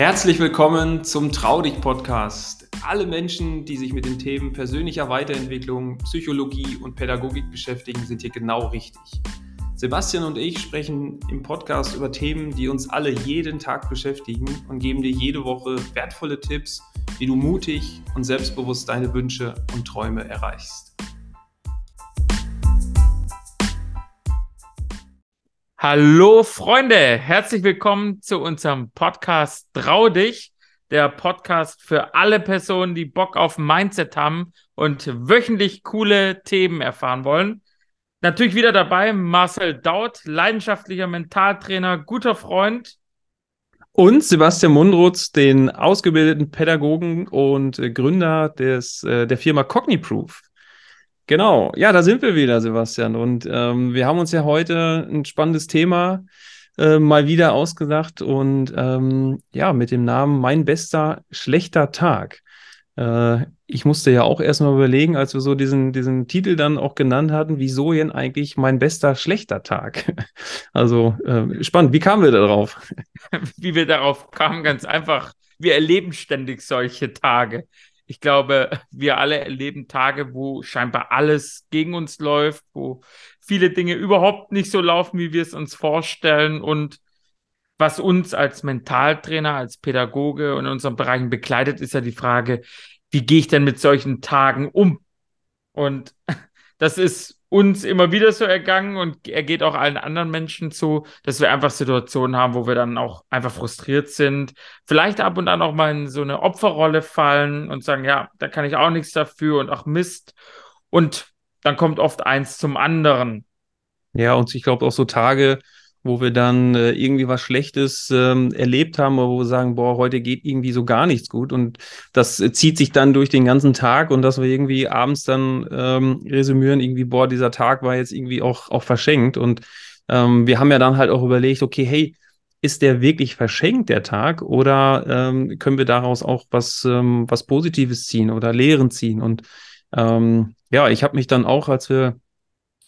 Herzlich willkommen zum Trau dich Podcast. Alle Menschen, die sich mit den Themen persönlicher Weiterentwicklung, Psychologie und Pädagogik beschäftigen, sind hier genau richtig. Sebastian und ich sprechen im Podcast über Themen, die uns alle jeden Tag beschäftigen und geben dir jede Woche wertvolle Tipps, wie du mutig und selbstbewusst deine Wünsche und Träume erreichst. Hallo Freunde, herzlich willkommen zu unserem Podcast Trau dich, der Podcast für alle Personen, die Bock auf Mindset haben und wöchentlich coole Themen erfahren wollen. Natürlich wieder dabei Marcel Daut, leidenschaftlicher Mentaltrainer, guter Freund. Und Sebastian Mundrutz, den ausgebildeten Pädagogen und Gründer des, äh, der Firma Cogniproof. Genau, ja, da sind wir wieder, Sebastian. Und ähm, wir haben uns ja heute ein spannendes Thema äh, mal wieder ausgedacht und ähm, ja, mit dem Namen Mein bester schlechter Tag. Äh, ich musste ja auch erstmal überlegen, als wir so diesen, diesen Titel dann auch genannt hatten, wieso denn eigentlich mein bester schlechter Tag? Also äh, spannend, wie kamen wir darauf? Wie wir darauf kamen, ganz einfach. Wir erleben ständig solche Tage ich glaube, wir alle erleben Tage, wo scheinbar alles gegen uns läuft, wo viele Dinge überhaupt nicht so laufen, wie wir es uns vorstellen. Und was uns als Mentaltrainer, als Pädagoge und in unseren Bereichen begleitet, ist ja die Frage, wie gehe ich denn mit solchen Tagen um? Und das ist uns immer wieder so ergangen und er geht auch allen anderen Menschen zu, dass wir einfach Situationen haben, wo wir dann auch einfach frustriert sind, vielleicht ab und an auch mal in so eine Opferrolle fallen und sagen, ja, da kann ich auch nichts dafür und auch Mist. Und dann kommt oft eins zum anderen. Ja, und ich glaube auch so Tage, wo wir dann äh, irgendwie was Schlechtes ähm, erlebt haben, wo wir sagen, boah, heute geht irgendwie so gar nichts gut. Und das äh, zieht sich dann durch den ganzen Tag und dass wir irgendwie abends dann ähm, resümieren, irgendwie, boah, dieser Tag war jetzt irgendwie auch, auch verschenkt. Und ähm, wir haben ja dann halt auch überlegt, okay, hey, ist der wirklich verschenkt, der Tag, oder ähm, können wir daraus auch was, ähm, was Positives ziehen oder Lehren ziehen? Und ähm, ja, ich habe mich dann auch, als wir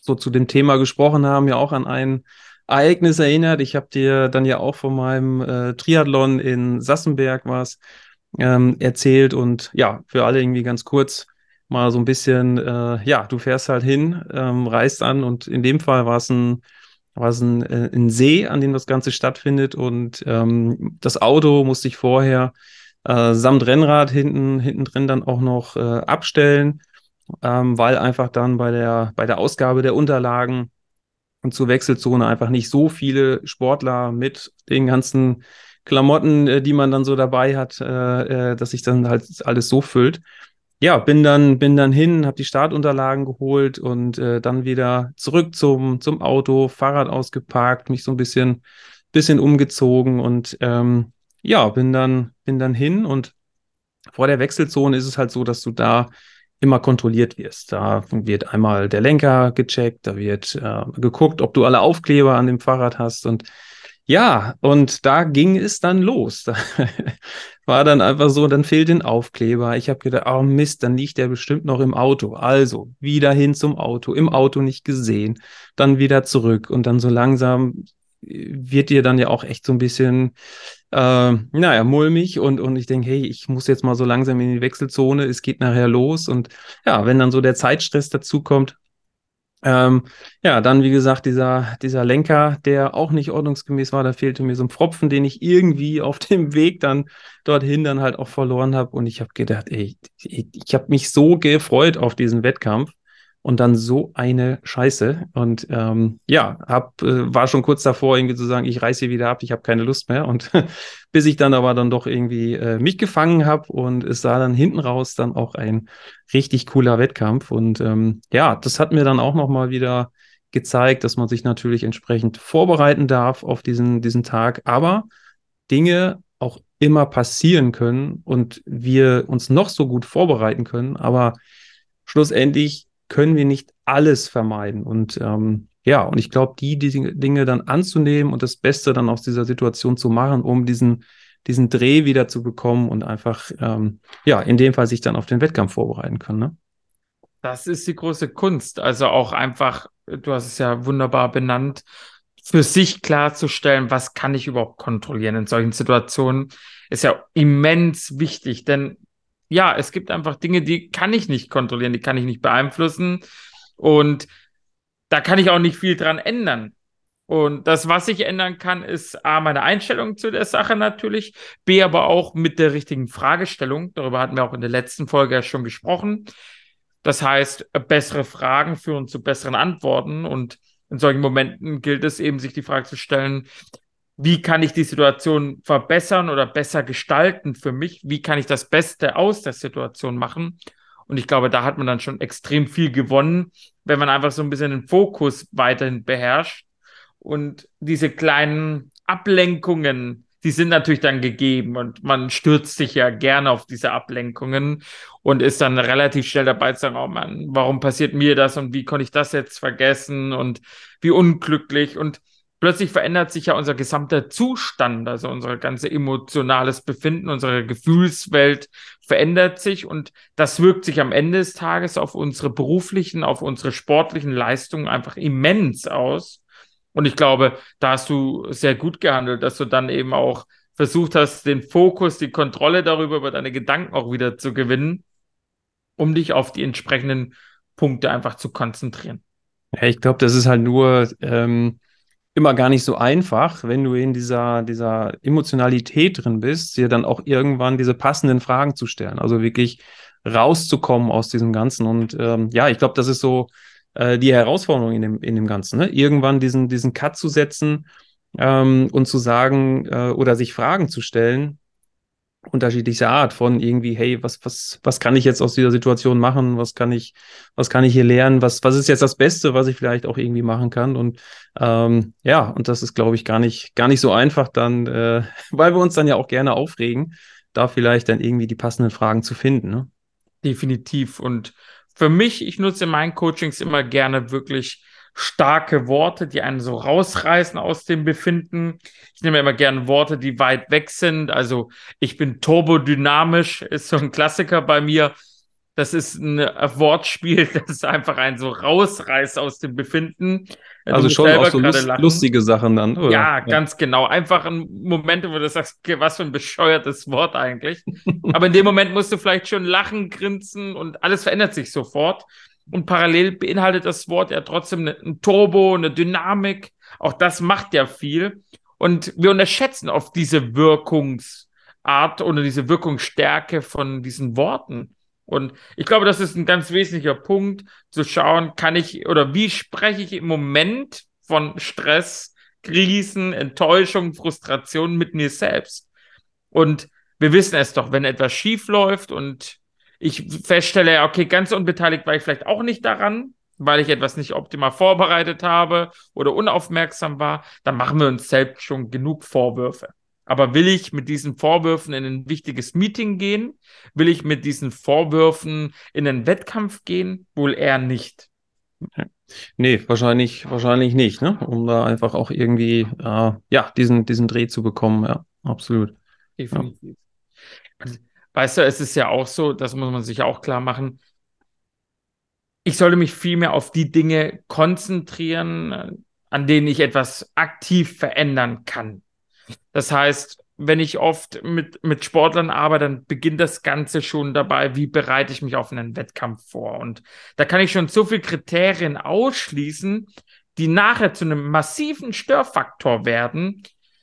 so zu dem Thema gesprochen haben, ja auch an einen Ereignis erinnert. Ich habe dir dann ja auch von meinem äh, Triathlon in Sassenberg was ähm, erzählt und ja, für alle irgendwie ganz kurz mal so ein bisschen, äh, ja, du fährst halt hin, ähm, reist an und in dem Fall war es ein, ein, äh, ein See, an dem das Ganze stattfindet und ähm, das Auto musste ich vorher äh, samt Rennrad hinten, hinten drin dann auch noch äh, abstellen, ähm, weil einfach dann bei der, bei der Ausgabe der Unterlagen und zur Wechselzone einfach nicht so viele Sportler mit den ganzen Klamotten, äh, die man dann so dabei hat, äh, äh, dass sich dann halt alles so füllt. Ja, bin dann, bin dann hin, habe die Startunterlagen geholt und dann wieder zurück zum, zum Auto, Fahrrad ausgeparkt, mich so ein bisschen, bisschen umgezogen und ähm, ja, bin dann, bin dann hin und vor der Wechselzone ist es halt so, dass du da immer kontrolliert wirst. Da wird einmal der Lenker gecheckt, da wird äh, geguckt, ob du alle Aufkleber an dem Fahrrad hast und ja, und da ging es dann los. Da war dann einfach so, dann fehlt ein Aufkleber. Ich habe gedacht, oh Mist, dann liegt der bestimmt noch im Auto. Also wieder hin zum Auto, im Auto nicht gesehen, dann wieder zurück und dann so langsam wird dir dann ja auch echt so ein bisschen, äh, naja, mulmig und, und ich denke, hey, ich muss jetzt mal so langsam in die Wechselzone, es geht nachher los. Und ja, wenn dann so der Zeitstress dazu kommt, ähm, ja, dann wie gesagt, dieser, dieser Lenker, der auch nicht ordnungsgemäß war, da fehlte mir so ein Pfropfen, den ich irgendwie auf dem Weg dann dorthin dann halt auch verloren habe und ich habe gedacht, ey, ich, ich habe mich so gefreut auf diesen Wettkampf und dann so eine Scheiße. Und ähm, ja, hab, äh, war schon kurz davor, irgendwie zu sagen, ich reiß hier wieder ab, ich habe keine Lust mehr. Und bis ich dann aber dann doch irgendwie äh, mich gefangen habe und es sah dann hinten raus dann auch ein richtig cooler Wettkampf. Und ähm, ja, das hat mir dann auch nochmal wieder gezeigt, dass man sich natürlich entsprechend vorbereiten darf auf diesen, diesen Tag, aber Dinge auch immer passieren können und wir uns noch so gut vorbereiten können, aber schlussendlich können wir nicht alles vermeiden. Und ähm, ja, und ich glaube, die, die Dinge dann anzunehmen und das Beste dann aus dieser Situation zu machen, um diesen, diesen Dreh wieder zu bekommen und einfach, ähm, ja, in dem Fall sich dann auf den Wettkampf vorbereiten können. Ne? Das ist die große Kunst. Also auch einfach, du hast es ja wunderbar benannt, für sich klarzustellen, was kann ich überhaupt kontrollieren in solchen Situationen, ist ja immens wichtig, denn ja, es gibt einfach Dinge, die kann ich nicht kontrollieren, die kann ich nicht beeinflussen und da kann ich auch nicht viel dran ändern. Und das, was ich ändern kann, ist A, meine Einstellung zu der Sache natürlich, B, aber auch mit der richtigen Fragestellung. Darüber hatten wir auch in der letzten Folge ja schon gesprochen. Das heißt, bessere Fragen führen zu besseren Antworten. Und in solchen Momenten gilt es eben, sich die Frage zu stellen, wie kann ich die Situation verbessern oder besser gestalten für mich? Wie kann ich das Beste aus der Situation machen? Und ich glaube, da hat man dann schon extrem viel gewonnen, wenn man einfach so ein bisschen den Fokus weiterhin beherrscht und diese kleinen Ablenkungen, die sind natürlich dann gegeben und man stürzt sich ja gerne auf diese Ablenkungen und ist dann relativ schnell dabei zu sagen, oh Mann, warum passiert mir das und wie konnte ich das jetzt vergessen und wie unglücklich und plötzlich verändert sich ja unser gesamter Zustand, also unser ganze emotionales Befinden, unsere Gefühlswelt verändert sich und das wirkt sich am Ende des Tages auf unsere beruflichen, auf unsere sportlichen Leistungen einfach immens aus. Und ich glaube, da hast du sehr gut gehandelt, dass du dann eben auch versucht hast, den Fokus, die Kontrolle darüber, über deine Gedanken auch wieder zu gewinnen, um dich auf die entsprechenden Punkte einfach zu konzentrieren. Ja, ich glaube, das ist halt nur ähm, immer gar nicht so einfach, wenn du in dieser, dieser Emotionalität drin bist, dir dann auch irgendwann diese passenden Fragen zu stellen. Also wirklich rauszukommen aus diesem Ganzen. Und ähm, ja, ich glaube, das ist so äh, die Herausforderung in dem, in dem Ganzen. Ne? Irgendwann diesen, diesen Cut zu setzen ähm, und zu sagen äh, oder sich Fragen zu stellen, unterschiedlichster Art von irgendwie, hey, was, was, was kann ich jetzt aus dieser Situation machen? Was kann ich, was kann ich hier lernen? Was, was ist jetzt das Beste, was ich vielleicht auch irgendwie machen kann? Und ähm, ja, und das ist, glaube ich, gar nicht, gar nicht so einfach dann, äh, weil wir uns dann ja auch gerne aufregen, da vielleicht dann irgendwie die passenden Fragen zu finden. Ne? Definitiv. Und für mich, ich nutze in meinen Coachings immer gerne wirklich starke Worte, die einen so rausreißen aus dem Befinden. Ich nehme immer gerne Worte, die weit weg sind. Also ich bin turbodynamisch, ist so ein Klassiker bei mir. Das ist ein Wortspiel, das einfach einen so rausreißt aus dem Befinden. Also schon auch so lust, lustige Sachen dann, oder? Ja, ganz genau. Einfach ein Moment, wo du sagst, was für ein bescheuertes Wort eigentlich. Aber in dem Moment musst du vielleicht schon lachen, grinsen und alles verändert sich sofort. Und parallel beinhaltet das Wort ja trotzdem ein Turbo, eine Dynamik. Auch das macht ja viel. Und wir unterschätzen oft diese Wirkungsart oder diese Wirkungsstärke von diesen Worten. Und ich glaube, das ist ein ganz wesentlicher Punkt, zu schauen, kann ich oder wie spreche ich im Moment von Stress, Krisen, Enttäuschung, Frustration mit mir selbst. Und wir wissen es doch, wenn etwas schief läuft und ich feststelle, okay, ganz unbeteiligt war ich vielleicht auch nicht daran, weil ich etwas nicht optimal vorbereitet habe oder unaufmerksam war, dann machen wir uns selbst schon genug Vorwürfe. Aber will ich mit diesen Vorwürfen in ein wichtiges Meeting gehen? Will ich mit diesen Vorwürfen in einen Wettkampf gehen? Wohl eher nicht. Nee, wahrscheinlich, wahrscheinlich nicht, ne? Um da einfach auch irgendwie, äh, ja, diesen, diesen Dreh zu bekommen, ja, absolut. Definitiv. Ja. Weißt du, es ist ja auch so, das muss man sich auch klar machen. Ich sollte mich vielmehr auf die Dinge konzentrieren, an denen ich etwas aktiv verändern kann. Das heißt, wenn ich oft mit, mit Sportlern arbeite, dann beginnt das Ganze schon dabei, wie bereite ich mich auf einen Wettkampf vor. Und da kann ich schon so viele Kriterien ausschließen, die nachher zu einem massiven Störfaktor werden,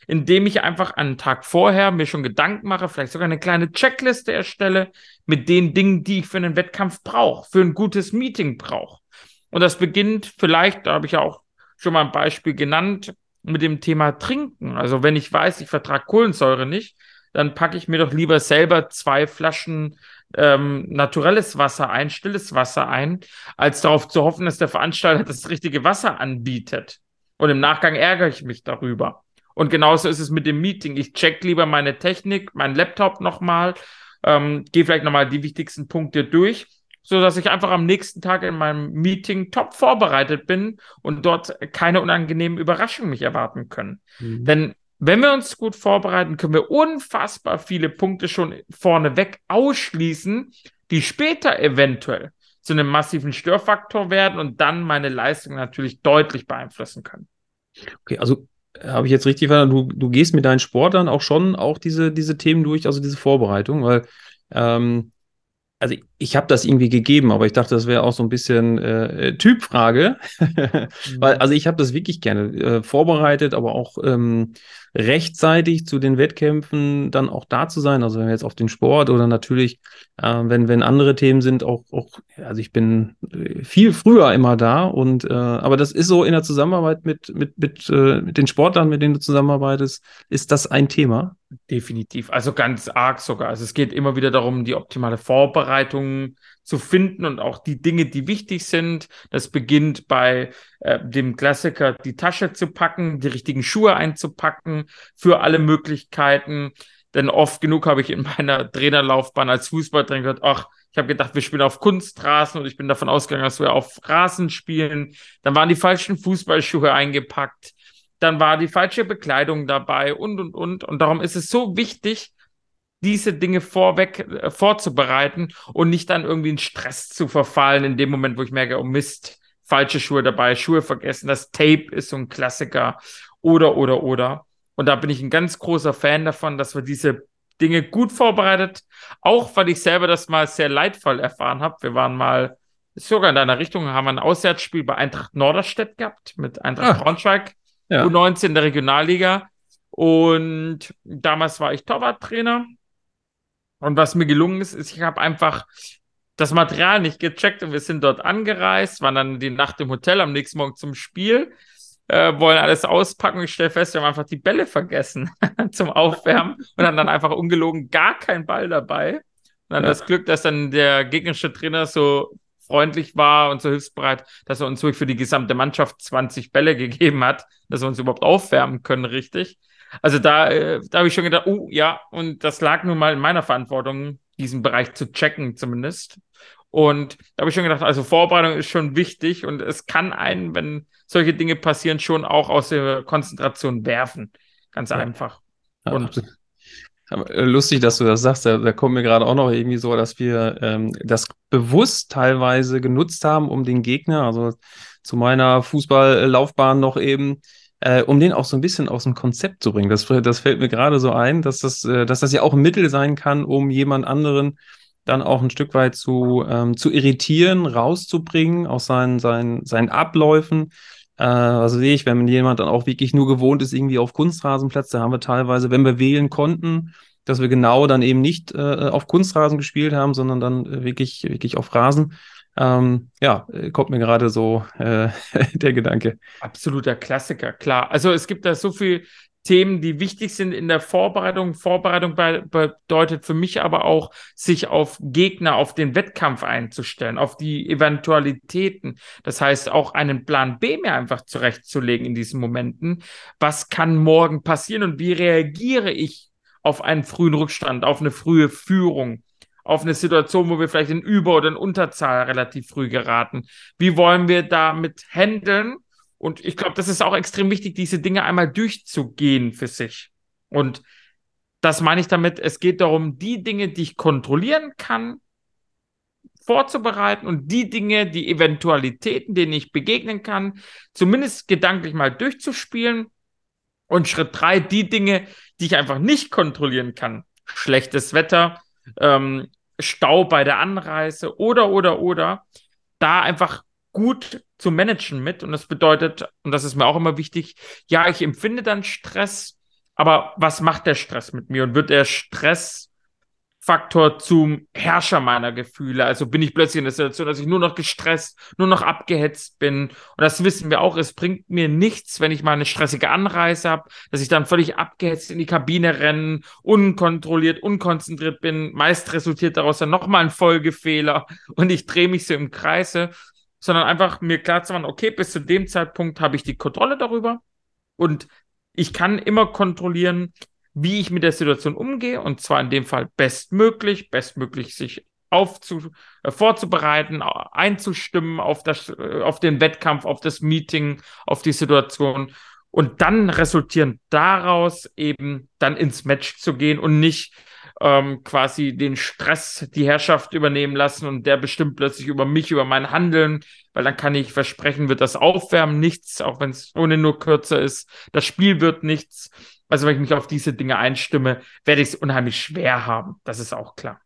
indem ich einfach einen Tag vorher mir schon Gedanken mache, vielleicht sogar eine kleine Checkliste erstelle mit den Dingen, die ich für einen Wettkampf brauche, für ein gutes Meeting brauche. Und das beginnt vielleicht, da habe ich ja auch schon mal ein Beispiel genannt, mit dem Thema Trinken. Also wenn ich weiß, ich vertrage Kohlensäure nicht, dann packe ich mir doch lieber selber zwei Flaschen ähm, naturelles Wasser ein, stilles Wasser ein, als darauf zu hoffen, dass der Veranstalter das richtige Wasser anbietet. Und im Nachgang ärgere ich mich darüber. Und genauso ist es mit dem Meeting. Ich check lieber meine Technik, meinen Laptop nochmal, ähm, gehe vielleicht nochmal die wichtigsten Punkte durch so dass ich einfach am nächsten Tag in meinem Meeting top vorbereitet bin und dort keine unangenehmen Überraschungen mich erwarten können. Mhm. Denn wenn wir uns gut vorbereiten, können wir unfassbar viele Punkte schon vorneweg ausschließen, die später eventuell zu einem massiven Störfaktor werden und dann meine Leistung natürlich deutlich beeinflussen können. Okay, also habe ich jetzt richtig verstanden, du, du gehst mit deinen Sportlern auch schon auch diese, diese Themen durch, also diese Vorbereitung, weil ähm, also ich habe das irgendwie gegeben, aber ich dachte, das wäre auch so ein bisschen äh, Typfrage. Weil, mhm. also ich habe das wirklich gerne äh, vorbereitet, aber auch ähm, rechtzeitig zu den Wettkämpfen dann auch da zu sein. Also wenn wir jetzt auf den Sport oder natürlich, äh, wenn, wenn andere Themen sind, auch, auch, also ich bin äh, viel früher immer da und äh, aber das ist so in der Zusammenarbeit mit, mit, mit, äh, mit den Sportlern, mit denen du zusammenarbeitest, ist das ein Thema? Definitiv. Also ganz arg sogar. Also es geht immer wieder darum, die optimale Vorbereitung zu finden und auch die Dinge, die wichtig sind. Das beginnt bei äh, dem Klassiker, die Tasche zu packen, die richtigen Schuhe einzupacken für alle Möglichkeiten. Denn oft genug habe ich in meiner Trainerlaufbahn als Fußballtrainer gehört, ach, ich habe gedacht, wir spielen auf Kunstrasen und ich bin davon ausgegangen, dass wir auf Rasen spielen. Dann waren die falschen Fußballschuhe eingepackt. Dann war die falsche Bekleidung dabei und, und, und. Und darum ist es so wichtig, diese Dinge vorweg äh, vorzubereiten und nicht dann irgendwie in Stress zu verfallen in dem Moment, wo ich merke, oh Mist, falsche Schuhe dabei, Schuhe vergessen, das Tape ist so ein Klassiker oder, oder, oder. Und da bin ich ein ganz großer Fan davon, dass wir diese Dinge gut vorbereitet, auch weil ich selber das mal sehr leidvoll erfahren habe. Wir waren mal sogar in deiner Richtung, haben ein Auswärtsspiel bei Eintracht Norderstedt gehabt mit Eintracht ah, Braunschweig, ja. U19 in der Regionalliga. Und damals war ich Torwarttrainer und was mir gelungen ist, ist, ich habe einfach das Material nicht gecheckt und wir sind dort angereist, waren dann die Nacht im Hotel, am nächsten Morgen zum Spiel, äh, wollen alles auspacken. Ich stelle fest, wir haben einfach die Bälle vergessen zum Aufwärmen und haben dann einfach ungelogen gar keinen Ball dabei. Und dann ja. das Glück, dass dann der gegnerische Trainer so freundlich war und so hilfsbereit, dass er uns wirklich für die gesamte Mannschaft 20 Bälle gegeben hat, dass wir uns überhaupt aufwärmen können, richtig. Also da, äh, da habe ich schon gedacht, oh ja, und das lag nun mal in meiner Verantwortung, diesen Bereich zu checken zumindest. Und da habe ich schon gedacht, also Vorbereitung ist schon wichtig und es kann einen, wenn solche Dinge passieren, schon auch aus der Konzentration werfen. Ganz ja. einfach. Ja, und äh, Lustig, dass du das sagst. Da, da kommt mir gerade auch noch irgendwie so, dass wir ähm, das bewusst teilweise genutzt haben, um den Gegner, also zu meiner Fußballlaufbahn noch eben, äh, um den auch so ein bisschen aus dem Konzept zu bringen. Das, das fällt mir gerade so ein, dass das, äh, dass das ja auch ein Mittel sein kann, um jemand anderen dann auch ein Stück weit zu, ähm, zu irritieren, rauszubringen aus seinen, seinen, seinen Abläufen. Äh, also sehe ich, wenn jemand dann auch wirklich nur gewohnt ist, irgendwie auf Kunstrasenplatz, da haben wir teilweise, wenn wir wählen konnten, dass wir genau dann eben nicht äh, auf Kunstrasen gespielt haben, sondern dann äh, wirklich, wirklich auf Rasen. Ähm, ja, kommt mir gerade so äh, der Gedanke. Absoluter Klassiker, klar. Also es gibt da so viele Themen, die wichtig sind in der Vorbereitung. Vorbereitung be bedeutet für mich aber auch, sich auf Gegner, auf den Wettkampf einzustellen, auf die Eventualitäten. Das heißt, auch einen Plan B mir einfach zurechtzulegen in diesen Momenten. Was kann morgen passieren und wie reagiere ich auf einen frühen Rückstand, auf eine frühe Führung? Auf eine Situation, wo wir vielleicht in Über- oder in Unterzahl relativ früh geraten. Wie wollen wir damit handeln? Und ich glaube, das ist auch extrem wichtig, diese Dinge einmal durchzugehen für sich. Und das meine ich damit, es geht darum, die Dinge, die ich kontrollieren kann, vorzubereiten und die Dinge, die Eventualitäten, denen ich begegnen kann, zumindest gedanklich mal durchzuspielen. Und Schritt drei, die Dinge, die ich einfach nicht kontrollieren kann. Schlechtes Wetter, ähm, Stau bei der Anreise oder, oder, oder, da einfach gut zu managen mit. Und das bedeutet, und das ist mir auch immer wichtig, ja, ich empfinde dann Stress, aber was macht der Stress mit mir? Und wird der Stress Faktor zum Herrscher meiner Gefühle. Also bin ich plötzlich in der Situation, dass ich nur noch gestresst, nur noch abgehetzt bin. Und das wissen wir auch. Es bringt mir nichts, wenn ich mal eine stressige Anreise habe, dass ich dann völlig abgehetzt in die Kabine renne, unkontrolliert, unkonzentriert bin. Meist resultiert daraus dann nochmal ein Folgefehler und ich drehe mich so im Kreise, sondern einfach mir klar zu machen, okay, bis zu dem Zeitpunkt habe ich die Kontrolle darüber und ich kann immer kontrollieren, wie ich mit der Situation umgehe und zwar in dem Fall bestmöglich, bestmöglich sich aufzu äh, vorzubereiten, einzustimmen auf, das, äh, auf den Wettkampf, auf das Meeting, auf die Situation und dann resultieren daraus eben dann ins Match zu gehen und nicht ähm, quasi den Stress, die Herrschaft übernehmen lassen und der bestimmt plötzlich über mich, über mein Handeln, weil dann kann ich versprechen, wird das Aufwärmen nichts, auch wenn es ohne nur kürzer ist. Das Spiel wird nichts. Also wenn ich mich auf diese Dinge einstimme, werde ich es unheimlich schwer haben. Das ist auch klar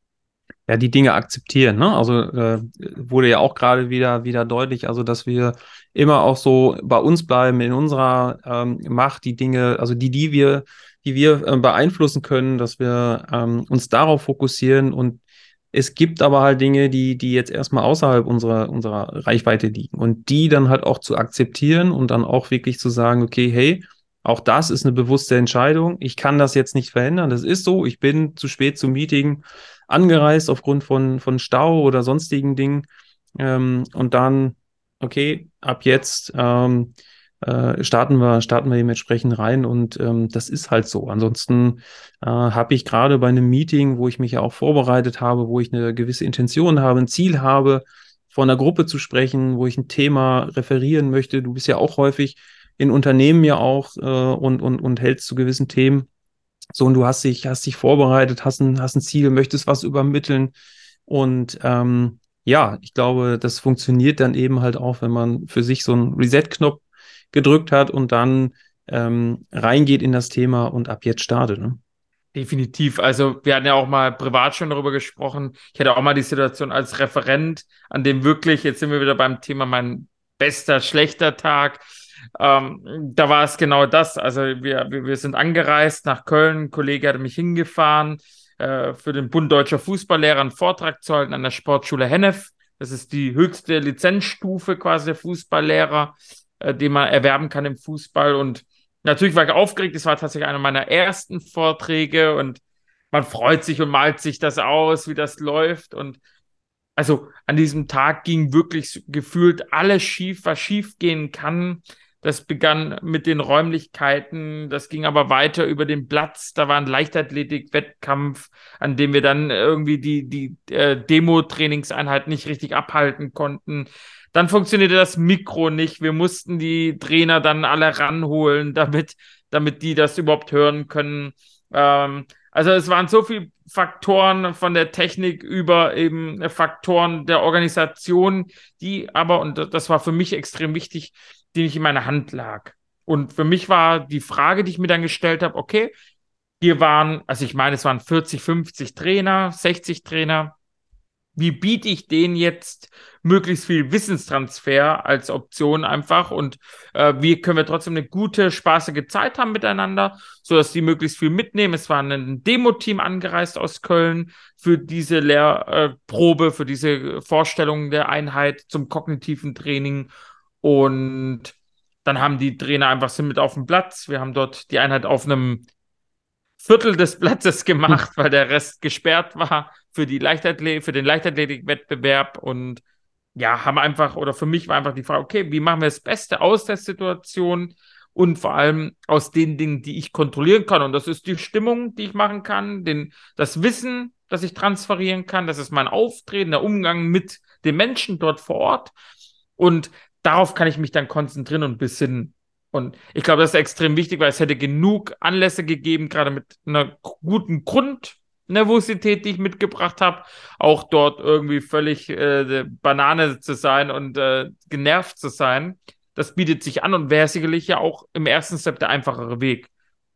ja, die Dinge akzeptieren. Ne? Also äh, wurde ja auch gerade wieder, wieder deutlich, also dass wir immer auch so bei uns bleiben, in unserer ähm, Macht, die Dinge, also die, die wir, die wir äh, beeinflussen können, dass wir ähm, uns darauf fokussieren und es gibt aber halt Dinge, die, die jetzt erstmal außerhalb unserer, unserer Reichweite liegen und die dann halt auch zu akzeptieren und dann auch wirklich zu sagen, okay, hey, auch das ist eine bewusste Entscheidung. Ich kann das jetzt nicht verändern. Das ist so. Ich bin zu spät zum Meeting angereist aufgrund von, von Stau oder sonstigen Dingen. Ähm, und dann, okay, ab jetzt ähm, äh, starten wir, starten wir dementsprechend rein und ähm, das ist halt so. Ansonsten äh, habe ich gerade bei einem Meeting, wo ich mich ja auch vorbereitet habe, wo ich eine gewisse Intention habe, ein Ziel habe, vor einer Gruppe zu sprechen, wo ich ein Thema referieren möchte. Du bist ja auch häufig in Unternehmen ja auch äh, und, und, und hältst zu gewissen Themen. So, und du hast dich, hast dich vorbereitet, hast ein, hast ein Ziel, möchtest was übermitteln. Und ähm, ja, ich glaube, das funktioniert dann eben halt auch, wenn man für sich so einen Reset-Knopf gedrückt hat und dann ähm, reingeht in das Thema und ab jetzt startet. Ne? Definitiv. Also wir hatten ja auch mal privat schon darüber gesprochen. Ich hatte auch mal die Situation als Referent, an dem wirklich, jetzt sind wir wieder beim Thema mein bester, schlechter Tag. Ähm, da war es genau das. Also wir, wir sind angereist nach Köln. Ein Kollege hatte mich hingefahren, äh, für den Bund Deutscher Fußballlehrer einen Vortrag zu halten an der Sportschule Hennef. Das ist die höchste Lizenzstufe quasi der Fußballlehrer, äh, den man erwerben kann im Fußball. Und natürlich war ich aufgeregt. Es war tatsächlich einer meiner ersten Vorträge und man freut sich und malt sich das aus, wie das läuft. Und also an diesem Tag ging wirklich gefühlt alles schief, was schief gehen kann. Das begann mit den Räumlichkeiten, das ging aber weiter über den Platz. Da war ein Leichtathletik-Wettkampf, an dem wir dann irgendwie die, die äh, Demo-Trainingseinheit nicht richtig abhalten konnten. Dann funktionierte das Mikro nicht. Wir mussten die Trainer dann alle ranholen, damit, damit die das überhaupt hören können. Ähm, also es waren so viele Faktoren von der Technik über eben Faktoren der Organisation, die aber, und das war für mich extrem wichtig, die nicht in meiner Hand lag. Und für mich war die Frage, die ich mir dann gestellt habe, okay, hier waren, also ich meine, es waren 40, 50 Trainer, 60 Trainer. Wie biete ich denen jetzt möglichst viel Wissenstransfer als Option einfach und äh, wie können wir trotzdem eine gute, spaßige Zeit haben miteinander, so dass die möglichst viel mitnehmen. Es war ein Demo-Team angereist aus Köln für diese Lehrprobe, äh, für diese Vorstellung der Einheit zum kognitiven Training und dann haben die Trainer einfach sind mit auf dem Platz. Wir haben dort die Einheit auf einem Viertel des Platzes gemacht, hm. weil der Rest gesperrt war für die Leichtathletik, für den Leichtathletik-Wettbewerb und ja, haben einfach, oder für mich war einfach die Frage, okay, wie machen wir das Beste aus der Situation und vor allem aus den Dingen, die ich kontrollieren kann. Und das ist die Stimmung, die ich machen kann, den, das Wissen, das ich transferieren kann, das ist mein Auftreten, der Umgang mit den Menschen dort vor Ort. Und darauf kann ich mich dann konzentrieren und besinnen. Und ich glaube, das ist extrem wichtig, weil es hätte genug Anlässe gegeben, gerade mit einer guten Grundnervosität, die ich mitgebracht habe, auch dort irgendwie völlig äh, Banane zu sein und äh, genervt zu sein. Das bietet sich an und wäre sicherlich ja auch im ersten Step der einfachere Weg.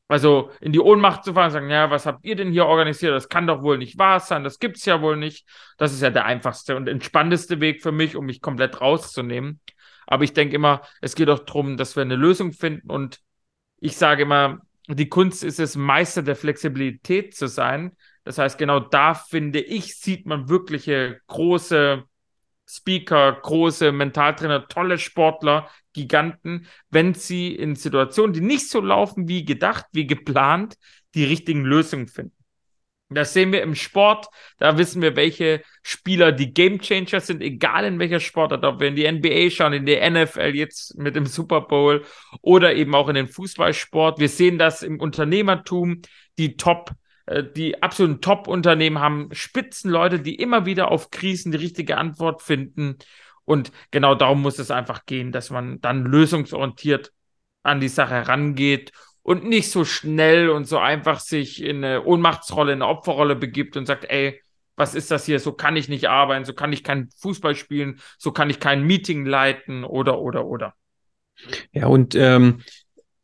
Also in die Ohnmacht zu fahren sagen, ja, was habt ihr denn hier organisiert? Das kann doch wohl nicht wahr sein, das gibt's ja wohl nicht. Das ist ja der einfachste und entspannteste Weg für mich, um mich komplett rauszunehmen. Aber ich denke immer, es geht auch darum, dass wir eine Lösung finden. Und ich sage immer, die Kunst ist es, Meister der Flexibilität zu sein. Das heißt, genau da finde ich, sieht man wirkliche große Speaker, große Mentaltrainer, tolle Sportler, Giganten, wenn sie in Situationen, die nicht so laufen wie gedacht, wie geplant, die richtigen Lösungen finden. Das sehen wir im Sport. Da wissen wir, welche Spieler die Gamechanger sind, egal in welcher Sportart. Ob wir in die NBA schauen, in die NFL jetzt mit dem Super Bowl oder eben auch in den Fußballsport. Wir sehen das im Unternehmertum. Die Top, die absoluten Top-Unternehmen haben Spitzenleute, die immer wieder auf Krisen die richtige Antwort finden. Und genau darum muss es einfach gehen, dass man dann lösungsorientiert an die Sache herangeht und nicht so schnell und so einfach sich in eine Ohnmachtsrolle, in eine Opferrolle begibt und sagt, ey, was ist das hier? So kann ich nicht arbeiten, so kann ich kein Fußball spielen, so kann ich kein Meeting leiten oder, oder, oder. Ja, und ähm,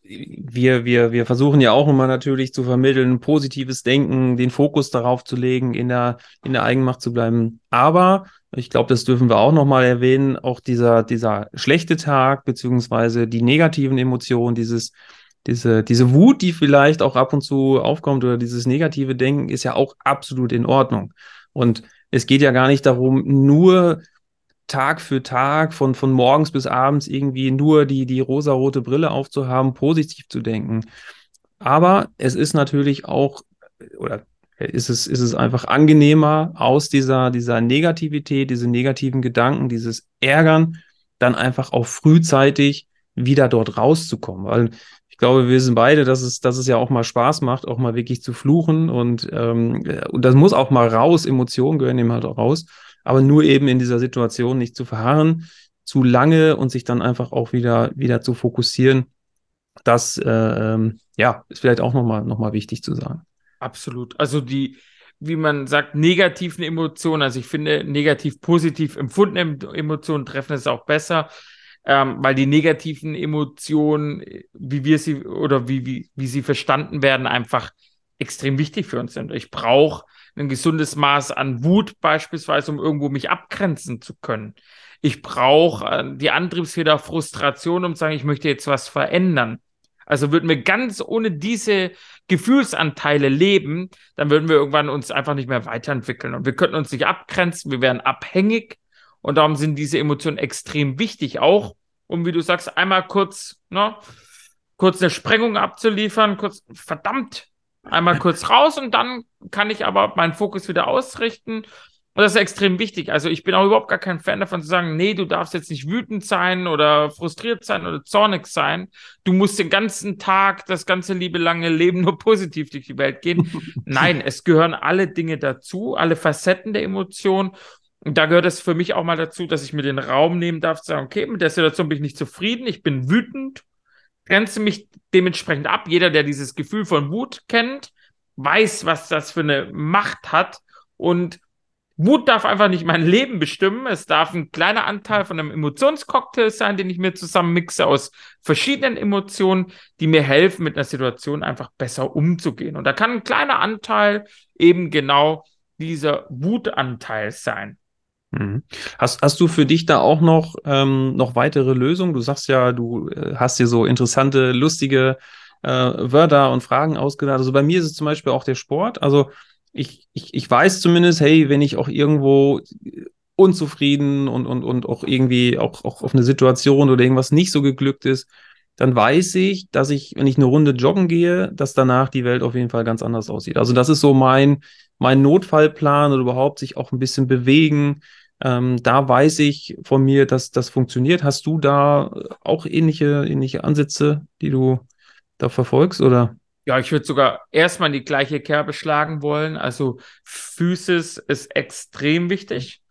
wir, wir, wir versuchen ja auch immer natürlich zu vermitteln, positives Denken, den Fokus darauf zu legen, in der, in der Eigenmacht zu bleiben. Aber ich glaube, das dürfen wir auch nochmal erwähnen, auch dieser, dieser schlechte Tag, beziehungsweise die negativen Emotionen, dieses, diese, diese Wut, die vielleicht auch ab und zu aufkommt oder dieses negative Denken, ist ja auch absolut in Ordnung. Und es geht ja gar nicht darum, nur Tag für Tag, von, von morgens bis abends irgendwie nur die, die rosarote Brille aufzuhaben, positiv zu denken. Aber es ist natürlich auch, oder ist es, ist es einfach angenehmer, aus dieser, dieser Negativität, diese negativen Gedanken, dieses Ärgern, dann einfach auch frühzeitig wieder dort rauszukommen. Weil ich glaube, wir wissen beide, dass es, dass es ja auch mal Spaß macht, auch mal wirklich zu fluchen und, ähm, und das muss auch mal raus, Emotionen gehören eben halt auch raus aber nur eben in dieser Situation nicht zu verharren, zu lange und sich dann einfach auch wieder, wieder zu fokussieren. Das äh, ähm, ja, ist vielleicht auch nochmal noch mal wichtig zu sagen. Absolut. Also die, wie man sagt, negativen Emotionen, also ich finde, negativ positiv empfundene Emotionen treffen es auch besser, ähm, weil die negativen Emotionen, wie wir sie oder wie, wie, wie sie verstanden werden, einfach extrem wichtig für uns sind. Ich brauche ein gesundes Maß an Wut beispielsweise, um irgendwo mich abgrenzen zu können. Ich brauche äh, die Antriebsfeder Frustration, um zu sagen, ich möchte jetzt was verändern. Also würden wir ganz ohne diese Gefühlsanteile leben, dann würden wir irgendwann uns einfach nicht mehr weiterentwickeln und wir könnten uns nicht abgrenzen, wir wären abhängig und darum sind diese Emotionen extrem wichtig, auch um, wie du sagst, einmal kurz, ne, kurz eine Sprengung abzuliefern, kurz, verdammt, einmal kurz raus und dann kann ich aber meinen Fokus wieder ausrichten. Und das ist extrem wichtig. Also ich bin auch überhaupt gar kein Fan davon zu sagen, nee, du darfst jetzt nicht wütend sein oder frustriert sein oder zornig sein. Du musst den ganzen Tag, das ganze liebe lange Leben nur positiv durch die Welt gehen. Nein, es gehören alle Dinge dazu, alle Facetten der Emotion. Und da gehört es für mich auch mal dazu, dass ich mir den Raum nehmen darf, zu sagen, okay, mit der Situation bin ich nicht zufrieden, ich bin wütend grenze mich dementsprechend ab. Jeder, der dieses Gefühl von Wut kennt, weiß, was das für eine Macht hat. Und Wut darf einfach nicht mein Leben bestimmen. Es darf ein kleiner Anteil von einem Emotionscocktail sein, den ich mir zusammen mixe aus verschiedenen Emotionen, die mir helfen, mit einer Situation einfach besser umzugehen. Und da kann ein kleiner Anteil eben genau dieser Wutanteil sein. Mhm. Hast, hast du für dich da auch noch, ähm, noch weitere Lösungen? Du sagst ja, du äh, hast dir so interessante, lustige äh, Wörter und Fragen ausgedacht. Also bei mir ist es zum Beispiel auch der Sport. Also ich, ich, ich weiß zumindest, hey, wenn ich auch irgendwo unzufrieden und, und, und auch irgendwie auch, auch auf eine Situation oder irgendwas nicht so geglückt ist, dann weiß ich, dass ich, wenn ich eine Runde joggen gehe, dass danach die Welt auf jeden Fall ganz anders aussieht. Also das ist so mein, mein Notfallplan oder überhaupt sich auch ein bisschen bewegen, ähm, da weiß ich von mir, dass das funktioniert. Hast du da auch ähnliche, ähnliche Ansätze, die du da verfolgst, oder? Ja, ich würde sogar erstmal die gleiche Kerbe schlagen wollen. Also Physis ist extrem wichtig.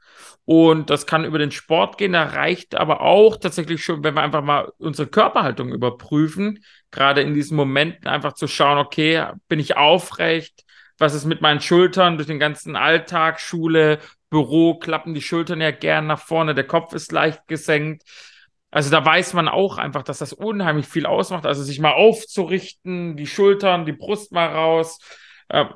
Und das kann über den Sport gehen. Da reicht aber auch tatsächlich schon, wenn wir einfach mal unsere Körperhaltung überprüfen. Gerade in diesen Momenten einfach zu schauen, okay, bin ich aufrecht? Was ist mit meinen Schultern durch den ganzen Alltag, Schule, Büro klappen die Schultern ja gern nach vorne, der Kopf ist leicht gesenkt. Also da weiß man auch einfach, dass das unheimlich viel ausmacht. Also sich mal aufzurichten, die Schultern, die Brust mal raus, äh,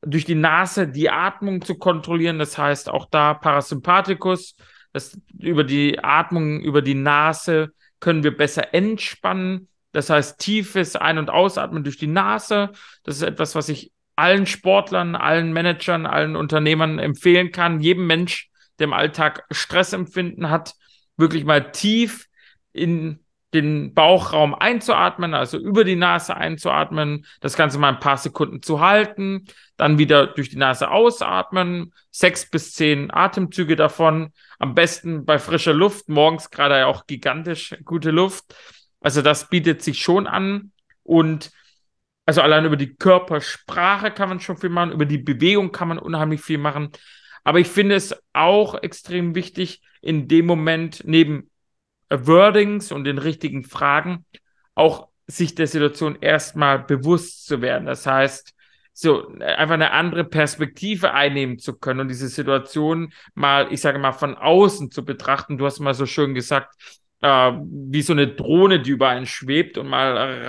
durch die Nase die Atmung zu kontrollieren. Das heißt auch da Parasympathikus, das, über die Atmung, über die Nase können wir besser entspannen. Das heißt tiefes Ein- und Ausatmen durch die Nase. Das ist etwas, was ich allen Sportlern, allen Managern, allen Unternehmern empfehlen kann. Jedem Mensch, der im Alltag Stressempfinden hat, wirklich mal tief in den Bauchraum einzuatmen, also über die Nase einzuatmen, das Ganze mal ein paar Sekunden zu halten, dann wieder durch die Nase ausatmen, sechs bis zehn Atemzüge davon, am besten bei frischer Luft, morgens gerade ja auch gigantisch gute Luft. Also das bietet sich schon an und also allein über die Körpersprache kann man schon viel machen, über die Bewegung kann man unheimlich viel machen. Aber ich finde es auch extrem wichtig, in dem Moment neben Wordings und den richtigen Fragen auch sich der Situation erstmal bewusst zu werden. Das heißt, so einfach eine andere Perspektive einnehmen zu können und diese Situation mal, ich sage mal, von außen zu betrachten. Du hast mal so schön gesagt, äh, wie so eine Drohne, die über einen schwebt und mal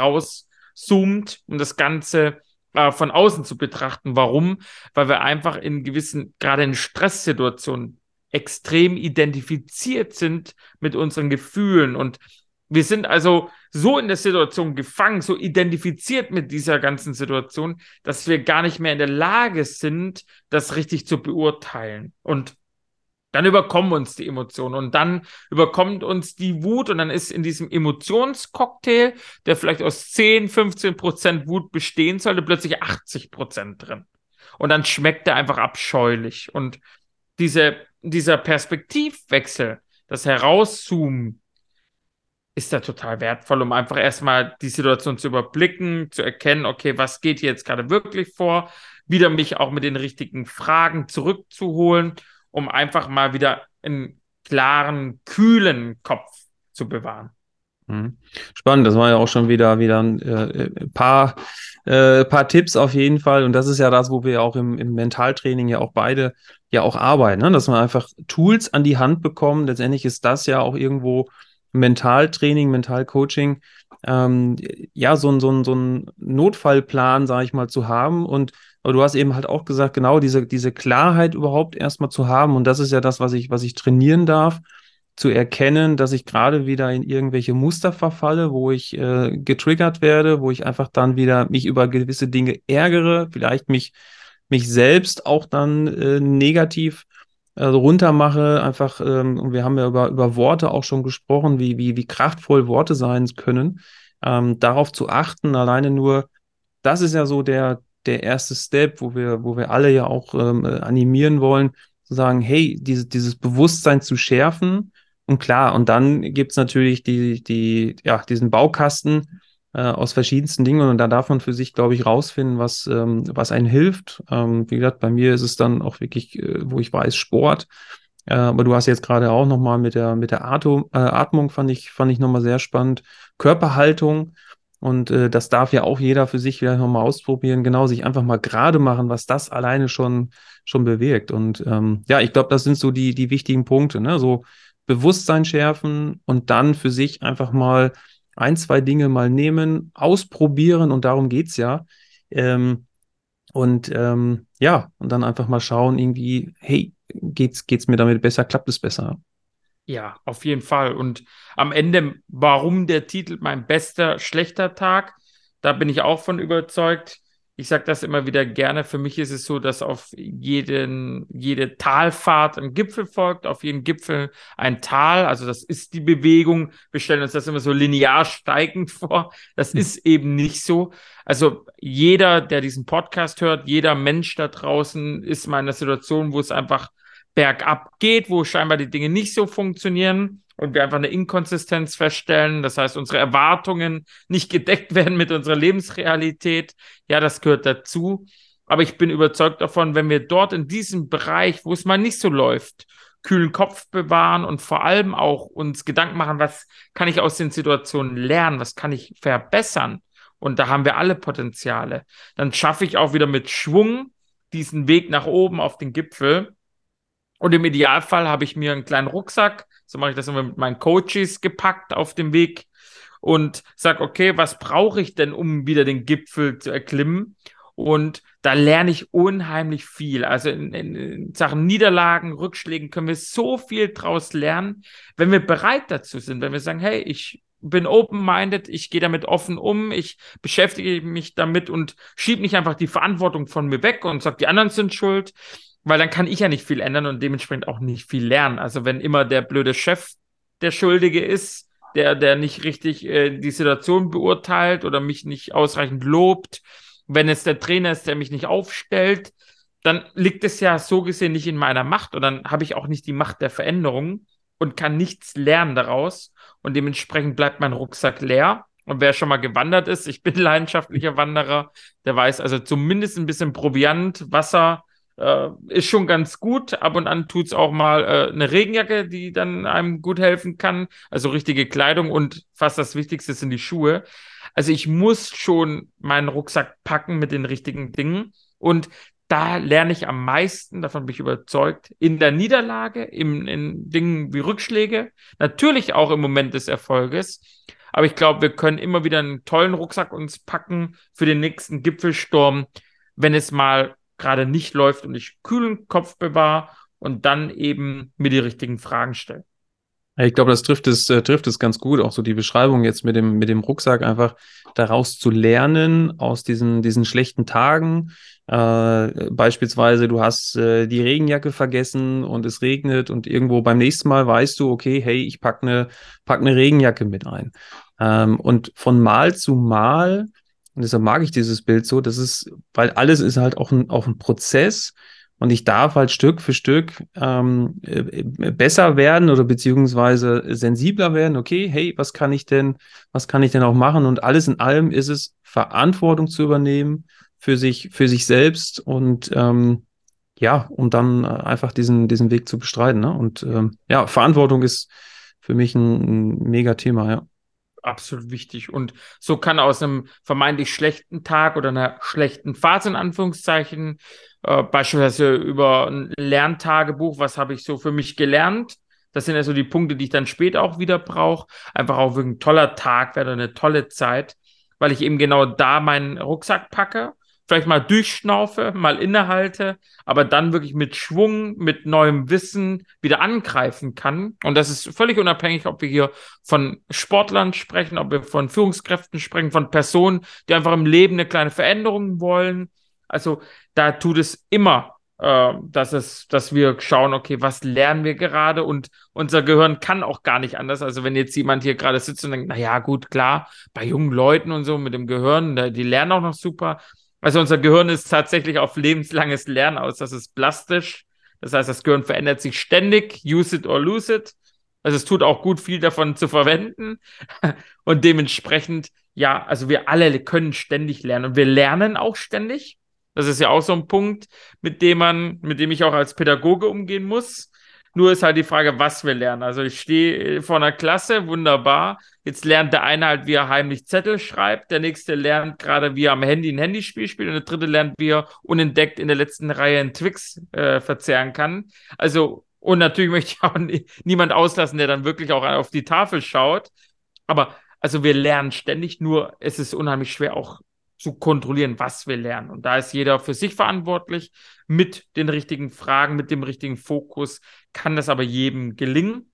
rauszoomt, um das Ganze äh, von außen zu betrachten. Warum? Weil wir einfach in gewissen, gerade in Stresssituationen, extrem identifiziert sind mit unseren Gefühlen und wir sind also so in der Situation gefangen, so identifiziert mit dieser ganzen Situation, dass wir gar nicht mehr in der Lage sind, das richtig zu beurteilen. Und dann überkommen uns die Emotionen und dann überkommt uns die Wut und dann ist in diesem Emotionscocktail, der vielleicht aus 10, 15 Prozent Wut bestehen sollte, plötzlich 80 Prozent drin. Und dann schmeckt er einfach abscheulich. Und diese, dieser Perspektivwechsel, das Herauszoomen, ist da total wertvoll, um einfach erstmal die Situation zu überblicken, zu erkennen, okay, was geht hier jetzt gerade wirklich vor, wieder mich auch mit den richtigen Fragen zurückzuholen, um einfach mal wieder einen klaren, kühlen Kopf zu bewahren. Mhm. Spannend, das war ja auch schon wieder, wieder ein äh, paar, äh, paar Tipps auf jeden Fall. Und das ist ja das, wo wir auch im, im Mentaltraining ja auch beide ja auch arbeiten, ne? dass man einfach Tools an die Hand bekommt. Letztendlich ist das ja auch irgendwo Mentaltraining, Mentalcoaching, ähm, ja, so, ein so, ein so ein Notfallplan, sage ich mal, zu haben. Und aber du hast eben halt auch gesagt, genau diese, diese Klarheit überhaupt erstmal zu haben. Und das ist ja das, was ich, was ich trainieren darf, zu erkennen, dass ich gerade wieder in irgendwelche Muster verfalle, wo ich äh, getriggert werde, wo ich einfach dann wieder mich über gewisse Dinge ärgere, vielleicht mich, mich selbst auch dann äh, negativ also runtermache, einfach, ähm, wir haben ja über, über Worte auch schon gesprochen, wie, wie, wie kraftvoll Worte sein können, ähm, darauf zu achten, alleine nur, das ist ja so der, der erste Step, wo wir, wo wir alle ja auch ähm, animieren wollen, zu sagen, hey, diese, dieses Bewusstsein zu schärfen. Und klar, und dann gibt es natürlich die, die, ja, diesen Baukasten, äh, aus verschiedensten Dingen und da darf man für sich, glaube ich, rausfinden, was, ähm, was einen hilft. Ähm, wie gesagt, bei mir ist es dann auch wirklich, äh, wo ich weiß, Sport. Äh, aber du hast jetzt gerade auch nochmal mit der, mit der Atem, äh, Atmung, fand ich, fand ich nochmal sehr spannend. Körperhaltung. Und äh, das darf ja auch jeder für sich vielleicht nochmal ausprobieren, genau, sich einfach mal gerade machen, was das alleine schon, schon bewirkt. Und ähm, ja, ich glaube, das sind so die, die wichtigen Punkte, ne? So Bewusstsein schärfen und dann für sich einfach mal ein, zwei Dinge mal nehmen, ausprobieren und darum geht es ja. Ähm, und ähm, ja, und dann einfach mal schauen, irgendwie, hey, geht's, geht's mir damit besser, klappt es besser? Ja, auf jeden Fall. Und am Ende, warum der Titel mein bester, schlechter Tag, da bin ich auch von überzeugt ich sage das immer wieder gerne, für mich ist es so, dass auf jeden, jede Talfahrt ein Gipfel folgt, auf jeden Gipfel ein Tal. Also das ist die Bewegung. Wir stellen uns das immer so linear steigend vor. Das hm. ist eben nicht so. Also jeder, der diesen Podcast hört, jeder Mensch da draußen ist mal in einer Situation, wo es einfach bergab geht, wo scheinbar die Dinge nicht so funktionieren und wir einfach eine Inkonsistenz feststellen. Das heißt, unsere Erwartungen nicht gedeckt werden mit unserer Lebensrealität. Ja, das gehört dazu. Aber ich bin überzeugt davon, wenn wir dort in diesem Bereich, wo es mal nicht so läuft, kühlen Kopf bewahren und vor allem auch uns Gedanken machen, was kann ich aus den Situationen lernen, was kann ich verbessern. Und da haben wir alle Potenziale. Dann schaffe ich auch wieder mit Schwung diesen Weg nach oben auf den Gipfel. Und im Idealfall habe ich mir einen kleinen Rucksack so mache ich das immer mit meinen Coaches gepackt auf dem Weg und sage, okay, was brauche ich denn, um wieder den Gipfel zu erklimmen? Und da lerne ich unheimlich viel. Also in, in, in, Sachen Niederlagen, Rückschlägen können wir so viel draus lernen, wenn wir bereit dazu sind, wenn wir sagen, hey, ich bin open-minded, ich gehe damit offen um, ich beschäftige mich damit und schiebe nicht einfach die Verantwortung von mir weg und sage, die anderen sind schuld, weil dann kann ich ja nicht viel ändern und dementsprechend auch nicht viel lernen. Also wenn immer der blöde Chef der Schuldige ist, der, der nicht richtig äh, die Situation beurteilt oder mich nicht ausreichend lobt, wenn es der Trainer ist, der mich nicht aufstellt, dann liegt es ja so gesehen nicht in meiner Macht und dann habe ich auch nicht die Macht der Veränderung und kann nichts lernen daraus und dementsprechend bleibt mein Rucksack leer. Und wer schon mal gewandert ist, ich bin leidenschaftlicher Wanderer, der weiß also zumindest ein bisschen Proviant, Wasser, äh, ist schon ganz gut. Ab und an tut es auch mal äh, eine Regenjacke, die dann einem gut helfen kann. Also richtige Kleidung und fast das Wichtigste sind die Schuhe. Also ich muss schon meinen Rucksack packen mit den richtigen Dingen. Und da lerne ich am meisten, davon bin ich überzeugt, in der Niederlage, in, in Dingen wie Rückschläge, natürlich auch im Moment des Erfolges. Aber ich glaube, wir können immer wieder einen tollen Rucksack uns packen für den nächsten Gipfelsturm, wenn es mal gerade nicht läuft und ich kühlen Kopf bewahre und dann eben mir die richtigen Fragen stelle. Ich glaube, das trifft es, äh, trifft es ganz gut, auch so die Beschreibung jetzt mit dem, mit dem Rucksack, einfach daraus zu lernen, aus diesen, diesen schlechten Tagen. Äh, beispielsweise, du hast äh, die Regenjacke vergessen und es regnet und irgendwo beim nächsten Mal weißt du, okay, hey, ich packe eine pack ne Regenjacke mit ein. Ähm, und von Mal zu Mal, und deshalb mag ich dieses Bild so, das ist, weil alles ist halt auch ein, auch ein Prozess und ich darf halt Stück für Stück ähm, äh, besser werden oder beziehungsweise sensibler werden. Okay, hey, was kann ich denn, was kann ich denn auch machen? Und alles in allem ist es, Verantwortung zu übernehmen für sich, für sich selbst und ähm, ja, um dann äh, einfach diesen, diesen Weg zu bestreiten. Ne? Und ähm, ja, Verantwortung ist für mich ein, ein mega Thema, ja absolut wichtig. Und so kann aus einem vermeintlich schlechten Tag oder einer schlechten Phase in Anführungszeichen, äh, beispielsweise über ein Lerntagebuch, was habe ich so für mich gelernt, das sind ja so die Punkte, die ich dann später auch wieder brauche, einfach auch wirklich ein toller Tag wäre, eine tolle Zeit, weil ich eben genau da meinen Rucksack packe vielleicht mal durchschnaufe, mal innehalte, aber dann wirklich mit Schwung, mit neuem Wissen wieder angreifen kann. Und das ist völlig unabhängig, ob wir hier von Sportlern sprechen, ob wir von Führungskräften sprechen, von Personen, die einfach im Leben eine kleine Veränderung wollen. Also da tut es immer, äh, dass es, dass wir schauen, okay, was lernen wir gerade? Und unser Gehirn kann auch gar nicht anders. Also wenn jetzt jemand hier gerade sitzt und denkt, na ja, gut, klar, bei jungen Leuten und so mit dem Gehirn, die lernen auch noch super also unser Gehirn ist tatsächlich auf lebenslanges Lernen aus. Das ist plastisch. Das heißt, das Gehirn verändert sich ständig. Use it or lose it. Also es tut auch gut, viel davon zu verwenden. Und dementsprechend, ja, also wir alle können ständig lernen. Und wir lernen auch ständig. Das ist ja auch so ein Punkt, mit dem man, mit dem ich auch als Pädagoge umgehen muss. Nur ist halt die Frage, was wir lernen. Also ich stehe vor einer Klasse, wunderbar. Jetzt lernt der eine halt, wie er heimlich Zettel schreibt. Der nächste lernt gerade, wie er am Handy ein Handyspiel spielt. Und der dritte lernt, wie er unentdeckt in der letzten Reihe einen Twix äh, verzehren kann. Also, und natürlich möchte ich auch niemand auslassen, der dann wirklich auch auf die Tafel schaut. Aber also wir lernen ständig, nur es ist unheimlich schwer auch zu kontrollieren, was wir lernen. Und da ist jeder für sich verantwortlich mit den richtigen Fragen, mit dem richtigen Fokus, kann das aber jedem gelingen.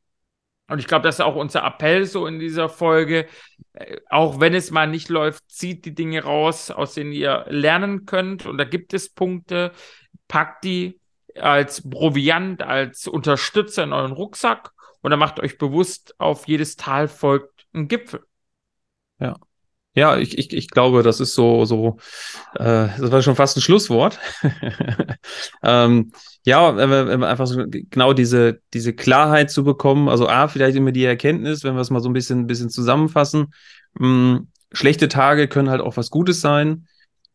Und ich glaube, das ist auch unser Appell so in dieser Folge. Äh, auch wenn es mal nicht läuft, zieht die Dinge raus, aus denen ihr lernen könnt. Und da gibt es Punkte, packt die als Proviant, als Unterstützer in euren Rucksack und dann macht euch bewusst, auf jedes Tal folgt ein Gipfel. Ja, ja, ich, ich, ich glaube, das ist so, so, äh, das war schon fast ein Schlusswort. ähm, ja, einfach so genau diese, diese Klarheit zu bekommen. Also A, vielleicht immer die Erkenntnis, wenn wir es mal so ein bisschen, bisschen zusammenfassen. Mh, hm, schlechte Tage können halt auch was Gutes sein.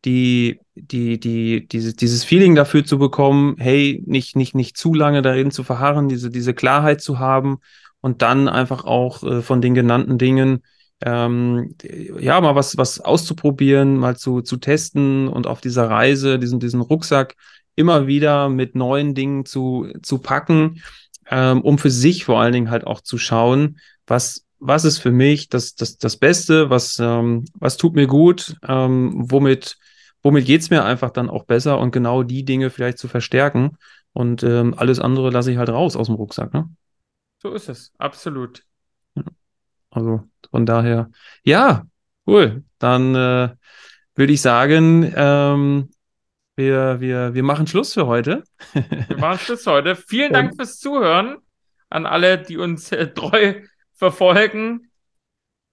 Die, die, die, dieses, dieses Feeling dafür zu bekommen, hey, nicht, nicht, nicht zu lange darin zu verharren, diese, diese Klarheit zu haben und dann einfach auch äh, von den genannten Dingen ähm, ja, mal was, was auszuprobieren, mal zu, zu testen und auf dieser Reise, diesen, diesen Rucksack immer wieder mit neuen Dingen zu, zu packen, ähm, um für sich vor allen Dingen halt auch zu schauen, was, was ist für mich das, das, das Beste, was, ähm, was tut mir gut, ähm, womit, womit geht's mir einfach dann auch besser und genau die Dinge vielleicht zu verstärken. Und ähm, alles andere lasse ich halt raus aus dem Rucksack. Ne? So ist es, absolut. Also von daher, ja, cool. Dann äh, würde ich sagen, ähm, wir, wir, wir machen Schluss für heute. wir machen Schluss heute. Vielen Dank fürs Zuhören an alle, die uns äh, treu verfolgen.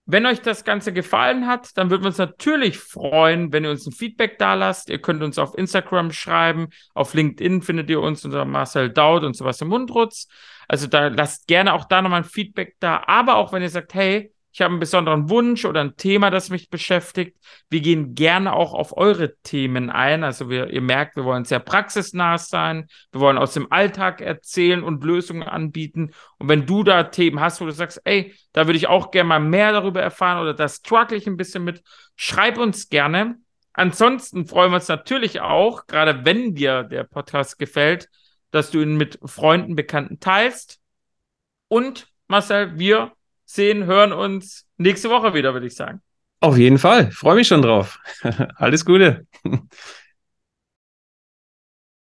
Wenn euch das Ganze gefallen hat, dann würden wir uns natürlich freuen, wenn ihr uns ein Feedback da lasst. Ihr könnt uns auf Instagram schreiben, auf LinkedIn findet ihr uns unter Marcel Daud und Sebastian Mundrutz. Also da lasst gerne auch da nochmal ein Feedback da. Aber auch wenn ihr sagt, hey, ich habe einen besonderen Wunsch oder ein Thema, das mich beschäftigt. Wir gehen gerne auch auf eure Themen ein. Also wir, ihr merkt, wir wollen sehr praxisnah sein. Wir wollen aus dem Alltag erzählen und Lösungen anbieten. Und wenn du da Themen hast, wo du sagst, ey, da würde ich auch gerne mal mehr darüber erfahren oder das struggle ich ein bisschen mit, schreib uns gerne. Ansonsten freuen wir uns natürlich auch, gerade wenn dir der Podcast gefällt, dass du ihn mit Freunden, Bekannten teilst. Und Marcel, wir sehen, hören uns nächste Woche wieder, würde ich sagen. Auf jeden Fall. Freue mich schon drauf. Alles Gute.